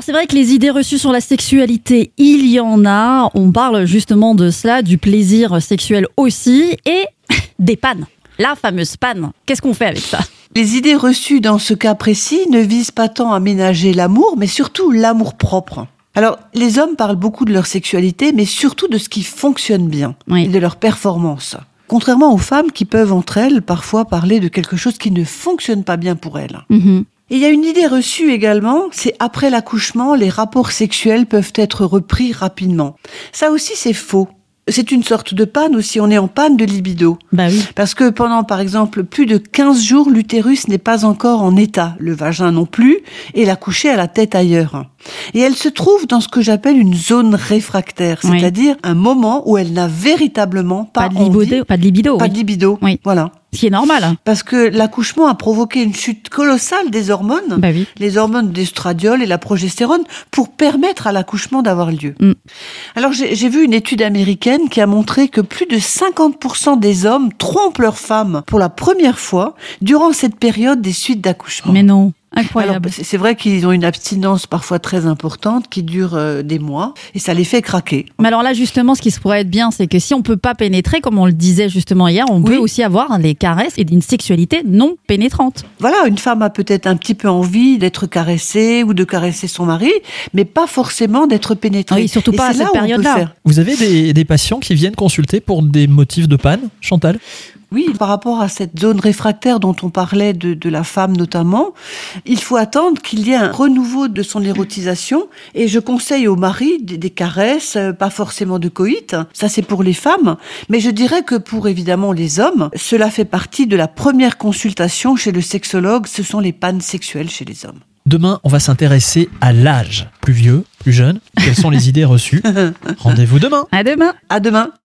Alors c'est vrai que les idées reçues sur la sexualité, il y en a. On parle justement de cela, du plaisir sexuel aussi, et des pannes. La fameuse panne. Qu'est-ce qu'on fait avec ça? Les idées reçues dans ce cas précis ne visent pas tant à ménager l'amour, mais surtout l'amour propre. Alors, les hommes parlent beaucoup de leur sexualité, mais surtout de ce qui fonctionne bien Oui. et de leur performance. Contrairement aux femmes qui peuvent entre elles parfois parler de quelque chose qui ne fonctionne pas bien pour elles. Mhm. Et il y a une idée reçue également, c'est après l'accouchement, les rapports sexuels peuvent être repris rapidement. Ça aussi, c'est faux. C'est une sorte de panne aussi, on est en panne de libido. Bah oui. Parce que pendant, par exemple, plus de 15 jours, l'utérus n'est pas encore en état, le vagin non plus, et la couchée a la tête ailleurs. Et elle se trouve dans ce que j'appelle une zone réfractaire, Oui. c'est-à-dire un moment où elle n'a véritablement pas, Pas, de envie, libido. Pas de libido. pas oui. de libido. Oui. Voilà. Ce qui est normal. Parce que l'accouchement a provoqué une chute colossale des hormones, Bah oui. les hormones d'estradiol et la progestérone, pour permettre à l'accouchement d'avoir lieu. Mm. Alors j'ai j'ai vu une étude américaine qui a montré que plus de 50% des hommes trompent leurs femmes pour la première fois durant cette période des suites d'accouchement. Mais non. Incroyable. c'est c'est vrai qu'ils ont une abstinence parfois très importante qui dure euh, des mois et ça les fait craquer. Mais alors là, justement, ce qui se pourrait être bien, c'est que si on peut pas pénétrer, comme on le disait justement hier, on peut aussi avoir des caresses et une sexualité non pénétrante. Voilà, une femme a peut-être un petit peu envie d'être caressée ou de caresser son mari, mais pas forcément d'être pénétrée. Oui, surtout Et pas à cette période-là. Vous avez des, des patients qui viennent consulter pour des motifs de panne, Chantal? Oui, par rapport à cette zone réfractaire dont on parlait de, de la femme notamment, il faut attendre qu'il y ait un renouveau de son érotisation. Et je conseille au mari des, des caresses, euh, pas forcément de coït. Ça, c'est pour les femmes. Mais je dirais que pour évidemment les hommes, cela fait partie de la première consultation chez le sexologue. Ce sont les pannes sexuelles chez les hommes. Demain, on va s'intéresser à l'âge. Plus vieux, plus jeune, quelles sont les idées reçues? Rendez-vous demain À demain. À demain.